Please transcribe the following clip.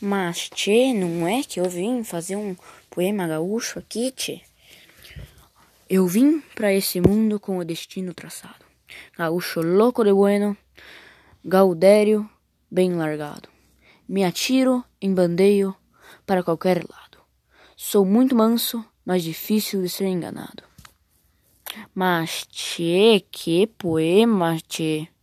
Mas, tchê, não é que eu vim fazer um poema gaúcho aqui, tchê? Eu vim para esse mundo com o destino traçado. Gaúcho louco de bueno, gaudério bem largado. Me atiro em bandeio para qualquer lado. Sou muito manso, mas difícil de ser enganado. Mas, tchê, que poema, tchê.